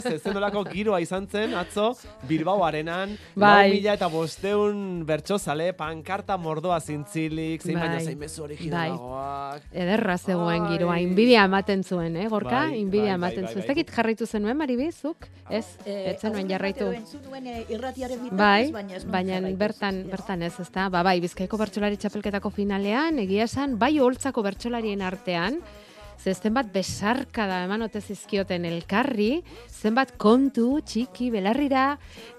Zen olako giroa izan zen, atzo, Bilbao arenan, Bai. lau mila eta bosteun bertxozale, pankarta mordoa zintzilik, zein baino Bai. zein mezu originalagoak. Ederra zegoen giroa, inbidia ematen zuen, eh, gorka? Bai, inbidia bai, bai, ematen bai, zuen. Ez bai. dakit jarraitu zenuen, Maribizuk? Ez, Eh, ez zenuen aurrera jarraitu. nuen, eh, irratiaren Bai, baina ez baina bertan, bertan ez, ezta? Ba, bai, Bizkaiko bertsolari txapelketako finalean, egia esan, bai holtzako bertsolarien artean, ze zenbat besarkada eman ote zizkioten elkarri, zenbat kontu, txiki, belarrira,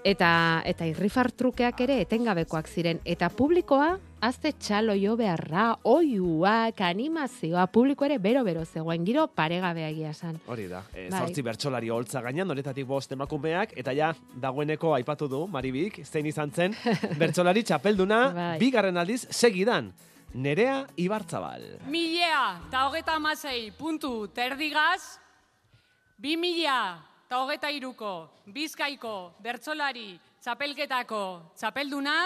eta, eta irrifartrukeak ere etengabekoak ziren. Eta publikoa, azte txalo jo beharra, oiuak, animazioa, publiko ere bero-bero zegoen, giro paregabea egia esan. Hori da, e, Bai. zortzi bertsolari holtza gainan, horetatik bost emakumeak, eta ja, dagoeneko aipatu du, Maribik, zein izan zen, bertsolari txapelduna, Bai. bigarren aldiz, segidan, Nerea Ibarzabal. Milea eta hogeta amasei puntu terdigaz, bi milea eta hogeta iruko bizkaiko bertsolari txapelketako txapelduna,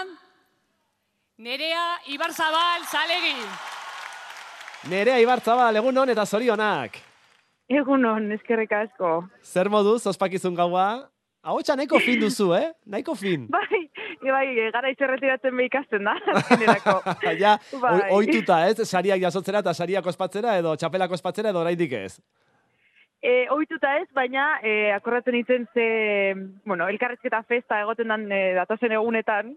Nerea Ibarzabal Zalegi. Nerea Ibarzabal, egun hon eta zorionak. Egunon, eskerrik asko. Zer moduz, ospakizun gaua? Ahotsa nahiko fin duzu, eh? Nahiko fin. Bai, bai, gara izerretiratzen be ikasten da, azkenerako. ja, Bai. oi- ohituta, ez? Sariak jasotzera eta sariak ospatzera edo txapelak ospatzera edo oraindik ez. E, ohituta ez, baina e, akordatzen nintzen ze, bueno, elkarrezketa festa egoten dan e, datozen egunetan,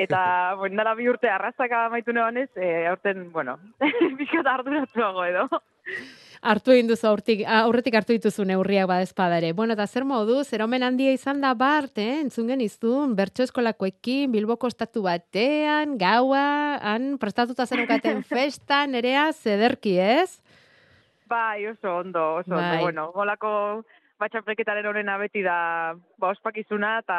eta, bueno, dala bi urte arrastaka amaitu neban ez, e, aurten, bueno, bizkat arduratuago edo. Hartu egin duzu aurtik, aurretik hartu dituzu neurriak badezpadare. Bueno, eta zer modu, zer omen handia izan da bart, eh? entzun genizun, bertso eskolakoekin, Bilboko estatu batean, gaua, han prestatuta zenukaten festa, nerea, zederki, ez? Bai, oso ondo, oso Bai. ondo. Bueno, golako batxapreketaren horrena beti da ba, ospakizuna eta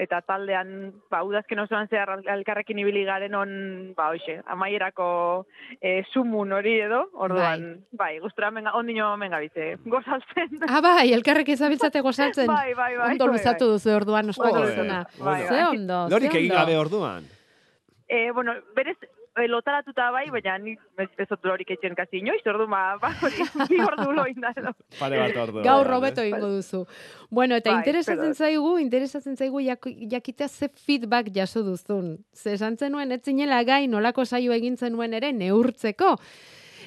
eta taldean ba, udazken osoan zehar al- elkarrekin ibili garen on, ba, hoxe, amaierako e, sumun hori edo, orduan, bai, gustura menga, ondino menga bize, gozaltzen. Ah, bai, elkarrek izabiltzate gozaltzen. Bai, bai, bai, Ondo bai, luzatu bai. duzu orduan ospakizuna. Bai, Ze bai. ondo, ze Lorik egin ondo. gabe orduan. E, bueno, berez, lotaratuta bai, baina ni ez, dut lorik etxen kasi inoiz, ordu ma, ba, hori, bi ordu loin da edo. Pare bat ordu. Gaur robeto ez? egingo duzu. Bueno, eta Bai, interesatzen espero zaigu, interesatzen zaigu jak, jakitea ze feedback jaso duzun. Ze esan zenuen ez zinela gai nolako saio egin zenuen ere neurtzeko.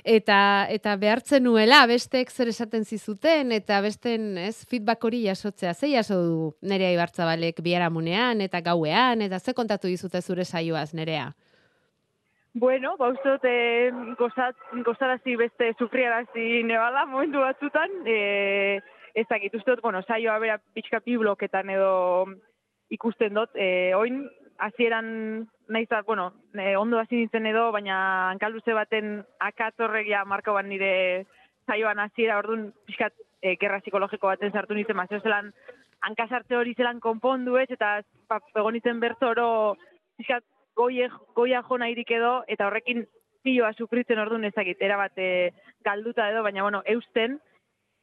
Eta, eta behartzen nuela besteek zer esaten zizuten eta besten ez feedback hori jasotzea. Ze jaso du nerea ibartzabalek biharamunean eta gauean eta ze kontatu dizute zure saioaz nerea? Bueno, ba, uste dut, eh, gozat, gozarazi beste sufriarazi nebala momentu batzutan, e, ez dakit, uste bueno, saioa bera pixka bi bloketan edo ikusten dut, e, oin, hasieran naiz bueno, e, ondo hasi nintzen edo, baina hankaluze baten akatorregia marko bat nire saioan hasiera orduan pixkat e, gerra psikologiko baten sartu nintzen, mazio zelan hankasartze hori zelan konpondu ez, eta ba, egon bertoro pixkat goie, goia jo nahirik edo, eta horrekin zioa sufritzen orduan ezakit, erabat e, galduta edo, baina bueno, eusten,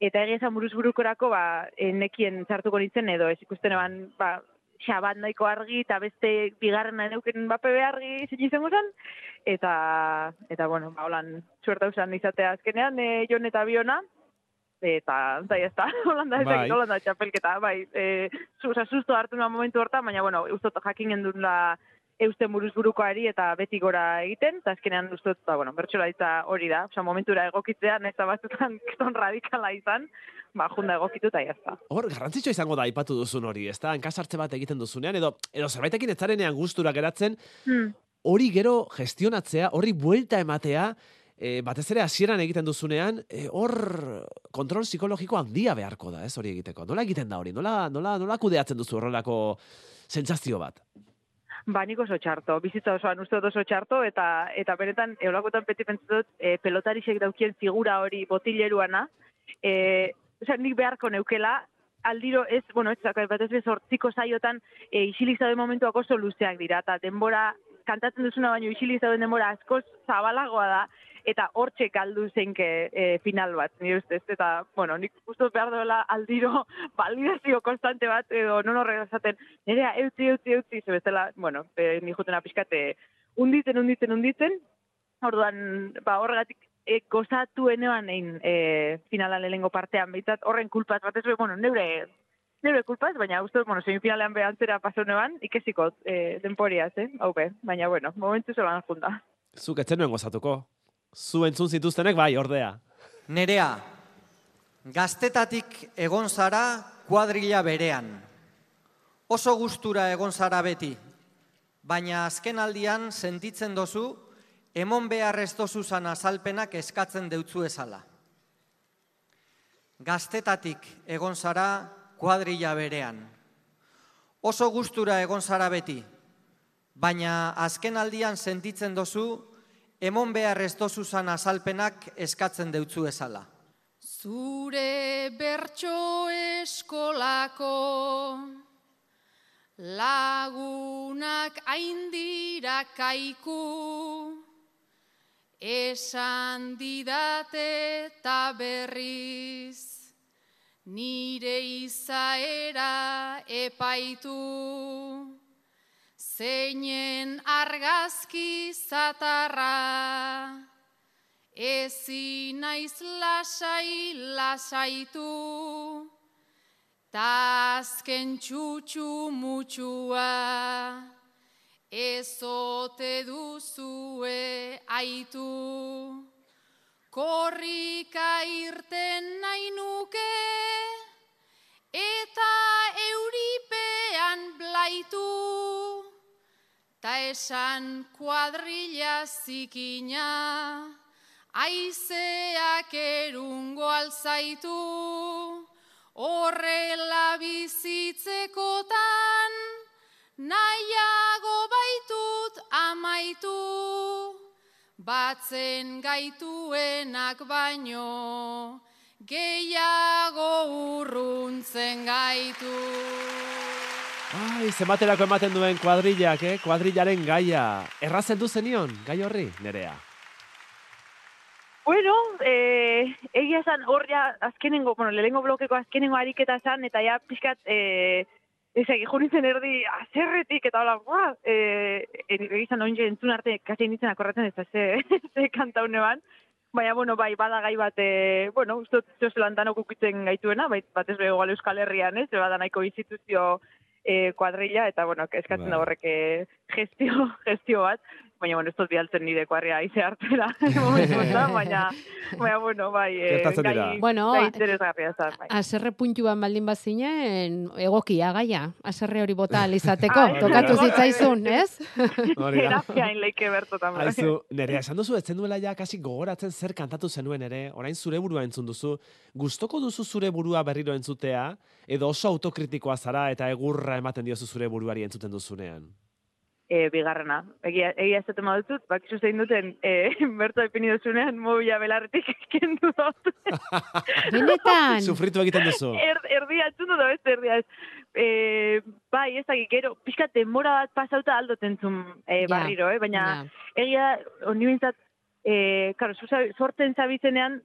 eta egia esan buruz burukorako, ba, e, nekien sartuko nintzen edo, ez ikusten eban, ba, xabat nahiko argi, eta beste bigarrena neuken bape argi zein izango zen, eta, eta bueno, ba, holan, suerta usan izatea azkenean, e, jon eta biona, eta, eta ya está, holanda, ez Bai. holanda txapelketa, bai, e, susto hartu nuen momentu hortan, baina, bueno, ustot jakinen duen la, eusten buruz burukoari eta beti gora egiten, eta azkenean ustot, ba, bueno, bertxolaritza hori da, oza, momentura egokitzea, da batzutan kriston radikala izan, ba, junda egokitu eta jazta. Hor, garrantzitsua izango da aipatu duzun hori, ez da? Hankasartze bat egiten duzunean, edo, edo zerbaitekin ez zarenean gustura geratzen, Hmm. hori gero gestionatzea, horri buelta ematea, e, batez ere hasieran egiten duzunean, e, hor kontrol psikologiko handia beharko da, ez hori egiteko. Nola egiten da hori? Nola, nola, nola kudeatzen duzu horrelako sentsazio bat? Ba, nik oso txarto, bizitza osoan uste oso txarto, eta eta benetan, eolakotan beti pentsatzen dut, e, pelotarisek daukien figura hori botileruana, e, osea, nik beharko neukela, aldiro ez, bueno, ez, batez bez hortziko saiotan, e, isilik zauden momentuak oso luzeak dira, eta denbora, kantatzen duzuna baino isilik zauden denbora askoz zabalagoa da, eta hortxe galdu zeinke e, final bat, nire ustez, eta, bueno, nik dut behar duela aldiro validazio konstante bat, edo non horrela esaten, nerea, eutzi, eutzi, eutzi, ze bestela, bueno, e, ni jutena pixkate, unditzen, unditzen, unditzen, orduan, ba, horregatik, e, gozatu enean egin e, finalan lehenengo partean, behitzat horren kulpaz, batez, be, bueno, neure nire kulpaz, baina uste, bueno, semifinalean behantzera paso neban, ikesiko e, denporiaz, eh? Hau be, baina, bueno, momentu zelan junta. Zuk etzen nuen gozatuko. Zu entzun zituztenek bai, ordea. Nerea, gaztetatik egon zara kuadrilla berean. Oso gustura egon zara beti, baina azken aldian sentitzen dozu, emon behar ez dozuzan azalpenak eskatzen deutzu ezala. Gaztetatik egon zara kuadrilla berean. Oso gustura egon zara beti, baina azken aldian sentitzen dozu, emon behar ez dozuzan azalpenak eskatzen deutzu ezala. Zure bertso eskolako lagunak aindira kaiku, esan didate eta berriz, nire izaera epaitu, zeinen argazki zatarra, ezin naiz lasai lasaitu, ta azken txutxu mutxua, ezote duzue aitu. Korrika irten nahi nuke, esan kuadrilla zikina, aizeak erungo alzaitu, horrela bizitzekotan, nahiago baitut amaitu, batzen gaituenak baino, gehiago urruntzen gaitu. Ai, zematerako ematen duen kuadrillak, eh? Kuadrillaren gaia. Errazen du zenion, gai horri, nerea. Bueno, eh, egia esan hor ja azkenengo, bueno, lehenengo blokeko azkenengo ariketa zan, eta ja pixkat, eh, ez egi juritzen erdi azerretik, eta hola, bua, eh, egia esan onge entzun arte, kasi nintzen akorratzen ez da ze, ze kantaune ban, Baina, bueno, bai, bada gai bat, e, bueno, uste dut zelan danok ukitzen gaituena, bai, bat ez beho Euskal Herrian, ez, bada nahiko instituzio e, kuadrilla, eta, bueno, eskatzen Bai. da horrek e, gestio, gestio bat, baina, bueno, ez dut bialtzen nire kuarria aize honetan, baina, baina, bueno, bai, e, gai, Bueno, gai interesgarria zan, bai. Aserre puntuan baldin bazinen, egokia gaia. Aserre hori bota alizateko, Ai, tokatu zitzaizun, ez? Hori da. Terapia leike bertotan. Aizu, nerea, esan duzu, etzen duela ja kasi gogoratzen zer kantatu zenuen ere, orain zure burua entzun duzu, gustoko duzu zure burua berriro entzutea, edo oso autokritikoa zara eta egurra ematen diozu zure buruari entzuten duzunean. E, bigarrena. Egia, egia ez dut dut, bakizu zein duten, e, berto epini duzunean, mobila belarretik kendu dut. Benetan, Sufritu egiten duzu. er, erdia entzun dut, ez erdia ez. E, bai, ez dakik, gero, pixkat denbora bat pasauta aldoten zun e, barriro, eh? baina ja. egia, honi bintzat, e, karo, zu zabi- sortzen zabitzenean,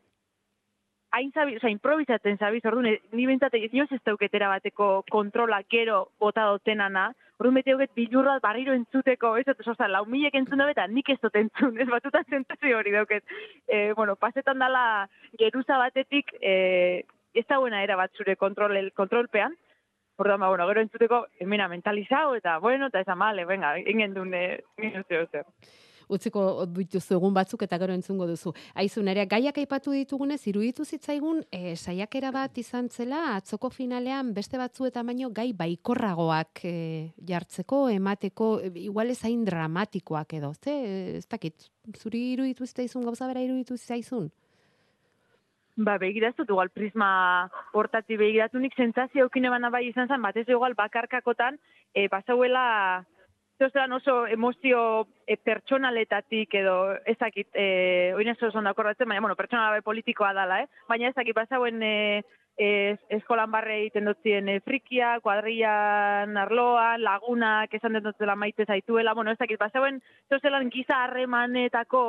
hain zabi, oza, improvisatzen zabiz, orduan, ni bintzat, inoz ez dauketera bateko kontrola gero bota dotenana, hoget bilurrat barriro entzuteko, ez dut, oza, lau milek entzun dabe, eta nik ez dut entzun, ez batuta zentzazio hori dauket. E, bueno, pasetan dala geruza batetik, e, ez da buena era bat zure kontrol, kontrolpean, Orduan, ba, bueno, gero entzuteko, emina mentalizau, eta, bueno, eta esan, male, venga, ingen eh, minutio zer. Utziko dituzu egun batzuk eta gero entzungo duzu. Aizu, nerea, gaiak aipatu ditugunez, iruditu zitzaigun, e, saiakera bat izan zela, atzoko finalean beste batzu eta baino gai baikorragoak e, jartzeko, emateko, e, igual hain dramatikoak edo, ze, ez dakit, zuri iruditu zitzaizun, gauza bera iruditu zitzaizun? Ba, begiraztut, igual prisma hortati begiratu nik sentzazio eukine bana bai izan zen, batez igual bakarkakotan, e, pasauela, zelan oso emozio e, pertsonaletatik edo ezakit, e, oin ez oso ondakorratzen, baina, bueno, pertsonala bai politikoa dala, eh? Baina ezakit, pasauen e, e, eskolan barre egiten dutzien e, frikia, kuadrian, arloan, lagunak, esan den dutzela maite zaituela, bueno, ezakit, pasauen zelan giza harremanetako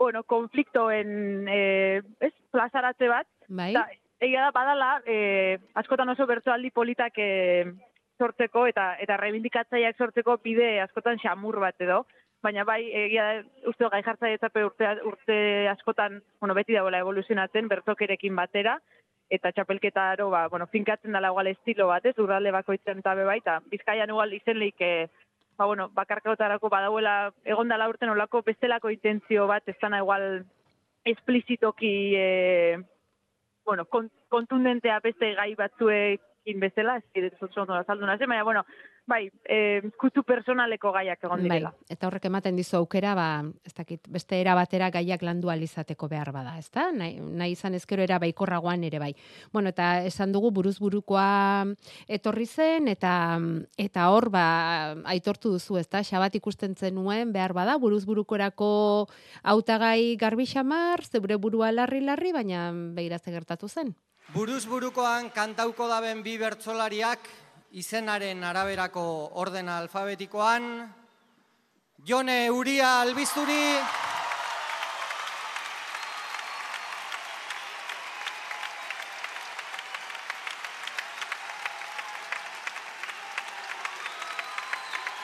bueno, konfliktoen eh, ez, plazaratze bat, Bai? eta egia da badala, eh, askotan oso bertsoaldi politak eh, sortzeko eta eta reivindikatzaileak sortzeko bide askotan xamur bat edo, baina bai egia uste gai jartzaile urte urte askotan, bueno, beti dagoela evoluzionatzen bertokerekin batera. Eta txapelketaro, ba, bueno, finkatzen dela igual estilo bat, ez, urralde bakoitzen eta be bai, eta bizkaian igual izenleik, e, ba, bueno, bakarkaotarako badauela, egon dela urten olako bestelako intentzio bat, ez dana igual esplizitoki, e, bueno, kon, kontundentea beste gai batzuekin bezala, ez kire, zotzen azaldu nazen, baina, bueno, bai, e, kutu personaleko gaiak egon Bai, direla. eta horrek ematen dizu aukera, ba, ez dakit, beste era batera gaiak landu alizateko behar bada, ezta? Nahi, nahi izan ezkero era baikorragoan ere bai. Bueno, eta esan dugu buruz burukoa etorri zen, eta eta hor, ba, aitortu duzu, ezta? Xabat ikusten zenuen behar bada, buruz burukorako hautagai garbi xamar, zeure burua larri-larri, baina behirazte gertatu zen. Buruz burukoan kantauko daben bi bertsolariak izenaren araberako ordena alfabetikoan Jone Uria Albizturi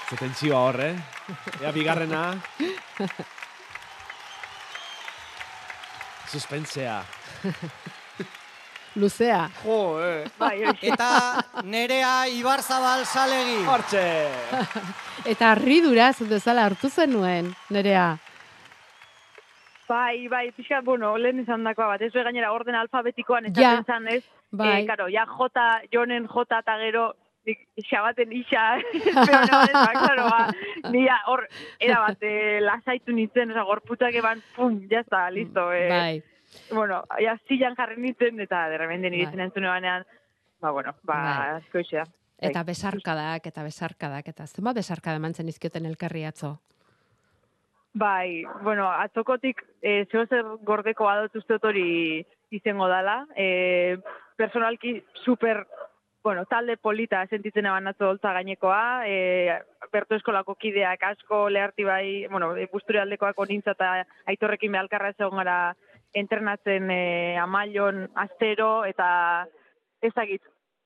Ze tentsioa hor, eh? Ea bigarrena. Suspensea. Luzea. Jo, eh. Bai, eta Nerea Ibarzabal Salegi. Hortxe! Eta harridura, zut bezala hartu zenuen, nerea. Bai, bai, pixka, bueno, lehen izan dakoa bat, ez gainera orden alfabetikoan Ja, esaten zan, ez? bai. Eh, karo, ja jota, jonen jota eta gero, nik xabaten isa, pero no, ez, ba, claro, ba, nira hor, era bat, eh, lasaitu nintzen, oza, gorputak eban, pum, ya está, listo, eh, Bai. Bueno, ja zilan jarri nintzen, eta de repente nire Bai. entzune banean, ba, bueno, ba, Bai. Eta besarkadak, eta besarkadak, eta zenba besarkada eman zen izkioten elkarri atzo. Bai, bueno, atzokotik e, zer gordeko badot uste dut hori izango dala. E, personalki super, bueno, talde polita sentitzen eban atzo holtza gainekoa. E, Berto eskolako kideak asko leharti bai, bueno, busturi aldekoak onintza eta aitorrekin behalkarra egon gara entrenatzen e, amailon astero eta ezagit,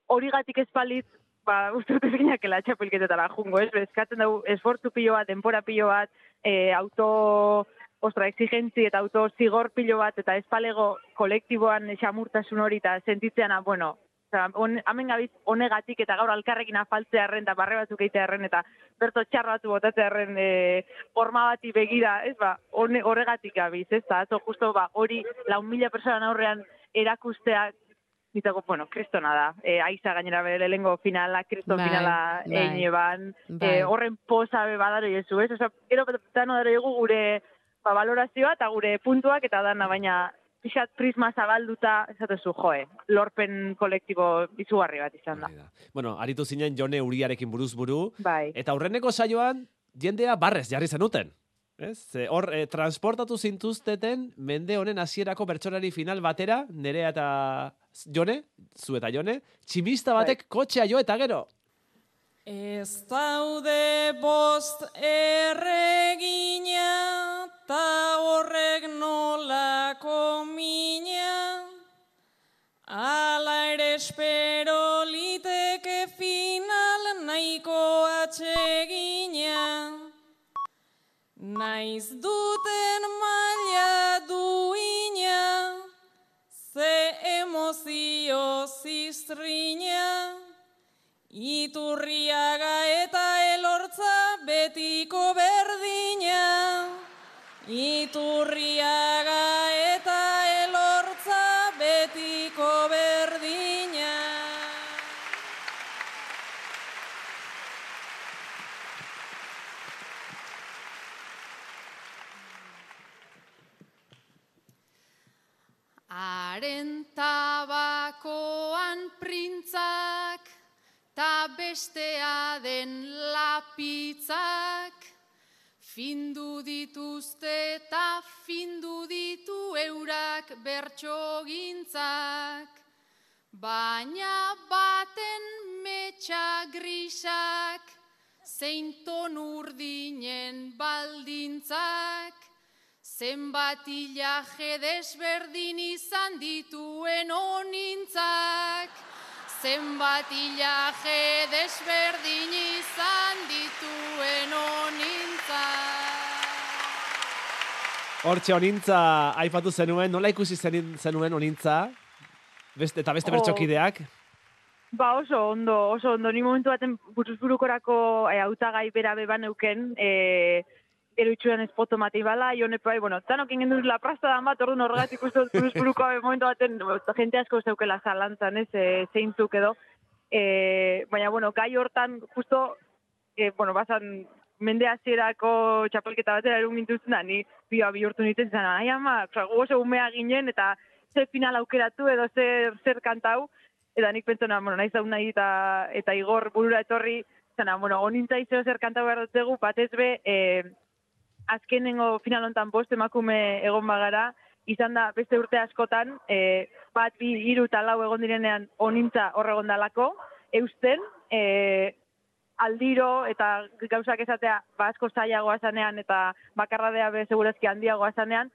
hori gatik espalitz, ba, uste dut ezinakela txapelketetara jungo, ez? Bezkatzen dugu esfortzu pilo bat, denpora pilo bat, e, auto, ostra, exigentzi eta auto zigor pilo bat, eta espalego kolektiboan xamurtasun hori, eta sentitzeana, bueno, Osa, on, hamen gabiz honegatik eta gaur alkarrekin afaltzearen eta barre batzuk egitearen eta berto txar batzu botatzearen e, forma bati begira, ez ba, horregatik gabiz, ez da, atzo justo ba, hori lau mila personan aurrean erakustea Nitako, bueno, kristona da. E, aiza gainera bere lehengo finala, kriston Bai, finala bai, egin eban. bai. E, horren posa be badaro jesu, ez? Osa, gero dano daro egu gure ba, valorazioa eta gure puntuak eta dana, baina pixat prisma zabalduta, esatezu, joe, lorpen kolektibo izugarri bat izan da. Bueno, aritu zinen Jone Uriarekin buruz buru, Bai. eta aurreneko saioan jendea barrez jarri zenuten. Ez? Hor, eh, transportatu zintuzteten mende honen hasierako bertsolari final batera, nerea eta Jone, zu eta Jone, tximista batek kotxea jo eta gero. Ez daude bost erregina, ta horrek nolako mina, ala ere espero liteke final nahiko atsegina. Naiz duten maila duina, ze emozio ziztrina, Iturriaga eta elortza betiko berdina. Iturriaga bestea den lapitzak, findu dituzte ta findu ditu eurak bertsogintzak. Baina baten metxa grisak, zein ton urdinen baldintzak, zenbat hilaje desberdin izan dituen honintzak. Zenbat hilaje desberdin izan dituen honintzak. Hortxe onintza aipatu zenuen, nola ikusi zen, zenuen onintza? Beste, eta beste Jo. bertsokideak? Ba oso ondo, oso ondo. Ni momentu baten buruzburukorako e, hautagai bera beban euken, e, gero itxuan ez foto mati bala, jone pai, bueno, tanok ingen duz la prasta dan bat, orduan horregatik uste dut buruzburuko momentu baten, jente asko zeukela zalantzan, ez, e, zeintzuk edo. E, baina, bueno, gai hortan, justo, e, bueno, bazan, mende hasierako txapelketa batera erun gintuzten da, ni bioa bihurtu nintzen zen, ai ama, gu umea ginen, eta ze final aukeratu edo zer, zer kantau, eta nik pentsona, bueno, naiz hau nahi eta, eta igor burura etorri, zena, bueno, onintza izeo zer kantau behar dutzegu, batez be, e, azkenengo final hontan bost emakume egon bagara, izan da beste urte askotan, e, bat, bi, hiru eta lau egon direnean onintza hor egon dalako, eusten, e, aldiro eta gauzak esatea ba asko zailagoa zanean eta bakarradea be segurazki handiagoa zanean,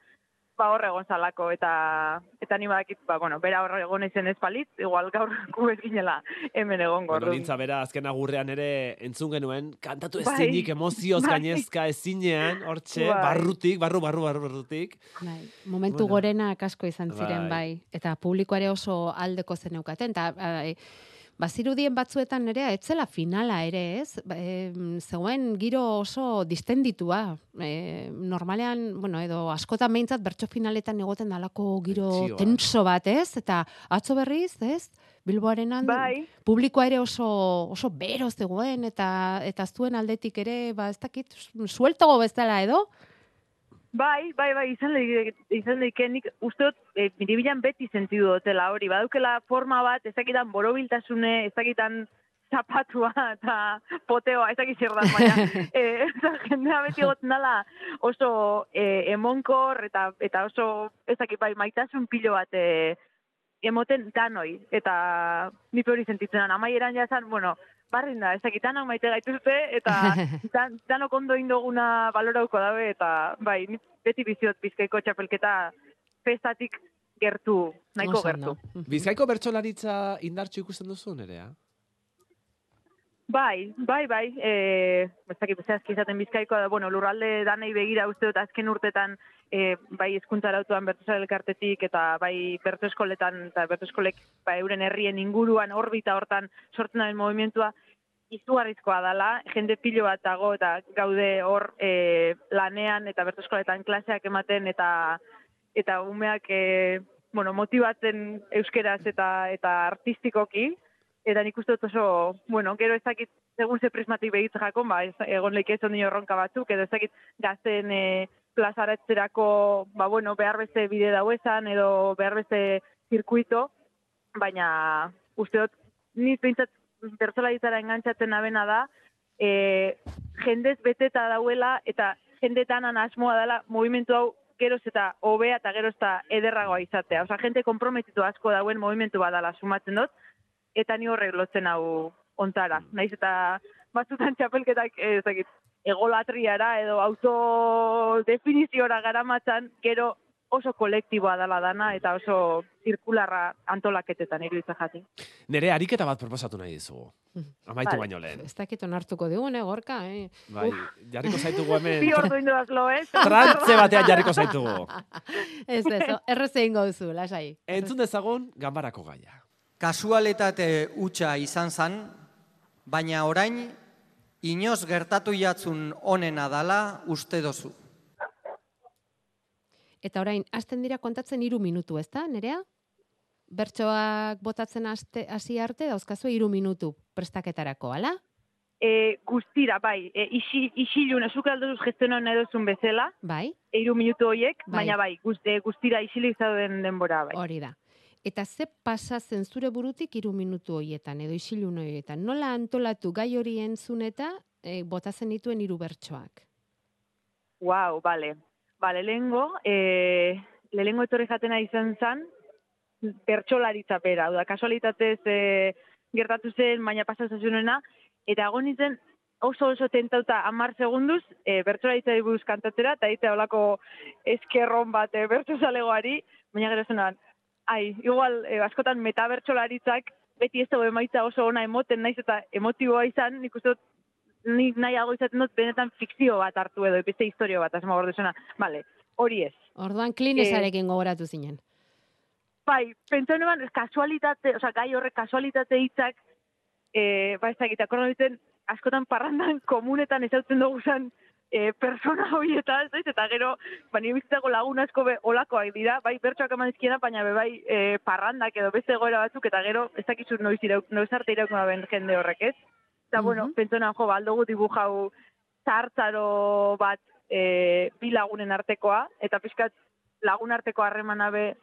ba hor egon zalako eta eta ni badakit ba bueno, bera hor egon izen ez palit, igual gaur gu ez ginela hemen egongo. Bueno, orduan. nintza bera, azken agurrean ere entzun genuen, kantatu Bai. ezinik, emozioz Bai. gainezka ezinean, hortxe, Bai. barrutik, barru, barru, barru, barrutik. Bai, momentu Bueno. gorenak asko izan ziren, Bai. bai. Eta publikoare oso aldeko zeneukaten. Eta, bai, bazirudien batzuetan ere, etzela finala ere, ez? Em, zegoen giro oso distenditua. E, normalean, bueno, edo askotan behintzat bertso finaletan egoten dalako giro Tentsioa. tenso bat, ez? Eta atzo berriz, ez? Bilboarenan Bai. publikoa ere oso oso bero zegoen eta eta zuen aldetik ere ba ez dakit sueltago bezala edo Bai, bai, bai, izan leike, izan leike nik uste dut, e, miribilan beti sentidu dutela hori, badaukela forma bat, ezakitan borobiltasune, ezakitan zapatua eta poteoa, ezakit zer da, baina, e, eta jendea beti gotzen dela oso e, emonkor eta eta oso, ezakit bai, maitasun pilo bat e, emoten danoi, eta ni hori sentitzen amaieran jazan, bueno, barrin da, ezakitan maite gaituzte, eta dan, danok ondo indoguna balorauko dabe, eta bai, ni beti biziot bizkaiko txapelketa festatik gertu, nahiko Oso gertu. Mhm. Bizkaiko bertsolaritza indartxu ikusten duzu, nerea? Bai, bai, bai, e, ez dakit zehazki izaten bizkaikoa da, bueno, lurralde danei begira uste dut azken urtetan e, bai hezkuntza arautuan elkartetik eta bai berto eskoletan eta berto eskolek ba, euren herrien inguruan orbita hortan sortzen den movimentua izugarrizkoa dala, jende pilo bat dago eta gaude hor e, lanean eta berto eskoletan klaseak ematen eta eta umeak e, bueno, motibatzen euskeraz eta eta artistikoki. Eta nik uste dut oso, bueno, gero ez dakit, segun ze prismatik begitza jakon, ba, ez, egon leike ez ondi erronka batzuk, edo ez dakit gazten e, plazaratzerako, ba, bueno, behar beste bide dauezan, edo behar beste zirkuito, baina uste dut, ni pintzat bertzolaritzara engantzatzen nabena da, e, jendez beteta dauela, eta jendetanan asmoa dela, movimentu hau geroz eta hobea eta geroz eta ederragoa izatea. Osa, jente komprometitu asko dauen movimentu badala sumatzen dut, eta ni horrek lotzen hau ontara. Naiz eta batzutan txapelketak eh, ez dakit, egolatriara edo autodefiniziora garamatzan, gero oso kolektiboa dela dana eta oso zirkularra antolaketetan iruditzen jati. Nere, ariketa bat proposatu nahi dizugu. Amaitu Vale. baino lehen. Ez dakit onartuko digun, eh, gorka, eh? Bai, jarriko zaitugu hemen. Bi ordu indudaz lo, ez? Trantze batean jarriko zaitugu. Ez, ez, errez egingo duzu, lasai. Entzun dezagun, gambarako gaia. Kasualitate hutsa izan zan, baina orain inoz gertatu jatzun onena dala uste dozu. Eta orain, hasten dira kontatzen hiru minutu, ezta, nerea? Bertsoak botatzen hasi arte dauzkazu hiru minutu prestaketarako, ala? E, guztira, bai, e, isi, isilun, esuk aldozuz gestionan nahi duzun bezala, Bai, eiru minutu hoiek, Bai. baina bai, guz, e, guztira isilik zauden denbora, bai. hori da. Eta ze pasa zen zure burutik hiru minutu hoietan, edo isilun horietan? Nola antolatu gai hori entzun eta e, botatzen dituen hiru bertsoak? Wow, bale. Bale, lehengo, e, lehengo etorri jatena izan zan, bertxolaritza bera. Da, kasualitatez e, gertatu zen, baina pasazazunena, eta egon nintzen oso oso tentauta amar segunduz, e, bertxolaritza buruz kantatzera, eta egitea olako eskerron bat e, bertxozalegoari, baina gero zenan, ai, igual, e, askotan metabertxolaritzak, beti ez dago emaitza oso ona emoten naiz eta emotiboa izan, nik uste dut nik nahiago izaten dut benetan fikzio bat hartu edo beste historio bat asmo gordo zena. Vale, hori ez. Orduan klinesarekin gogoratu zinen. bai, pentsa neban, kasualitate, oza, gai horrek kasualitate hitzak, e, ba, ez dakit, askotan parrandan komunetan ezautzen dugu zan, e, persona horietan, ez eta gero, ba, nire bizitzako lagun asko be, olakoak dira, bai, bertsoak eman dizkiena, baina be, bai, e, parrandak edo beste egoera batzuk, eta gero, ez dakizu noiz, irauk, noiz arte iraukuna ben jende horrek, ez? Eta, bueno, Mhm. pentsa neban, jo, ba, aldugu dibujau zartzaro bat e, bi lagunen artekoa, eta pixkat lagun arteko harremana be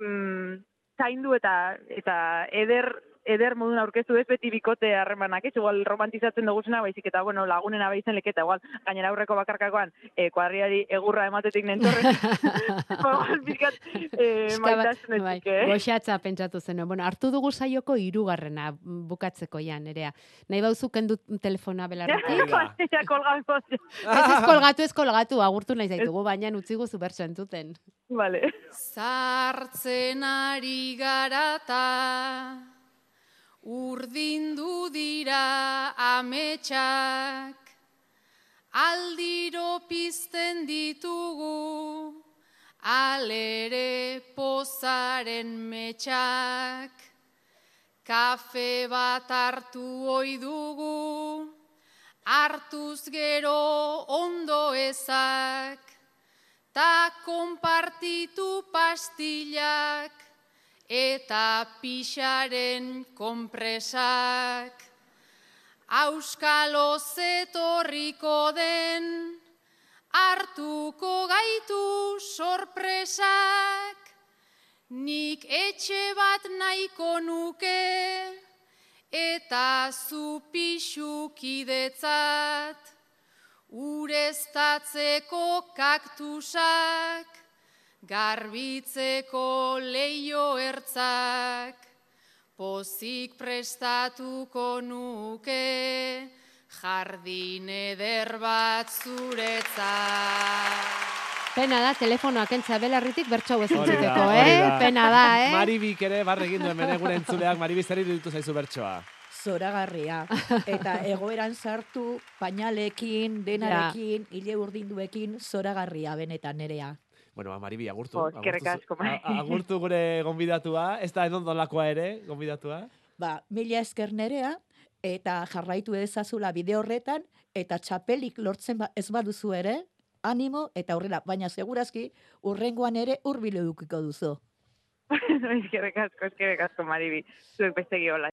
mm, zaindu eta eta eder eder modun aurkeztu ez beti bikote harremanak, ez igual romantizatzen duguzena, baizik eta bueno, lagunen abeitzen leketa, igual gainera aurreko bakarkakoan e, kuadriari egurra ematetik nentorren. igual pixkat e, Pixka bat, bai, eh? goxatza pentsatu zen. Bueno, hartu dugu saioko hirugarrena bukatzeko ja, nerea. Nahi bauzu kendu telefona belarretik? Venga. Ja, kolgatu, ez ez kolgatu, ez kolgatu, agurtu nahi zaitugu, baina utzi guzu bertso entuten. vale. Zartzen ari garata, urdindu dira ametsak, aldiro pizten ditugu, alere pozaren metxak, kafe bat hartu ohi dugu, hartuz gero ondo ezak, ta konpartitu pastillak eta pixaren konpresak. Auskalo zetorriko den, hartuko gaitu sorpresak, nik etxe bat nahiko nuke, eta zu pixukidetzat, ureztatzeko kaktusak, garbitzeko leio ertzak, pozik prestatuko nuke, jardin eder bat zuretzat. Pena da, telefonoak entza belarritik bertso ez Hori da, entzuteko, hori eh? da. Pena da, eh? Maribik ere barre egin duen bene gure entzuleak, Maribi zer iruditu zaizu bertsoa. zoragarria. Eta egoeran sartu, pañalekin, denarekin, hile urdinduekin, zoragarria benetan nerea. Bueno, ba, Maribi, agurtu. Jo, eskerrik asko, Agurtu gure gonbidatua, ez da edondolakoa ere, gonbidatua. Ba, mila esker nerea, eta jarraitu ezazula bide horretan, eta txapelik lortzen ba, ez baduzu ere, animo eta horrela, baina segurazki urrengoan ere hurbil edukiko duzu. eskerrik asko, eskerrik asko, Maribi. Zuek beste giola.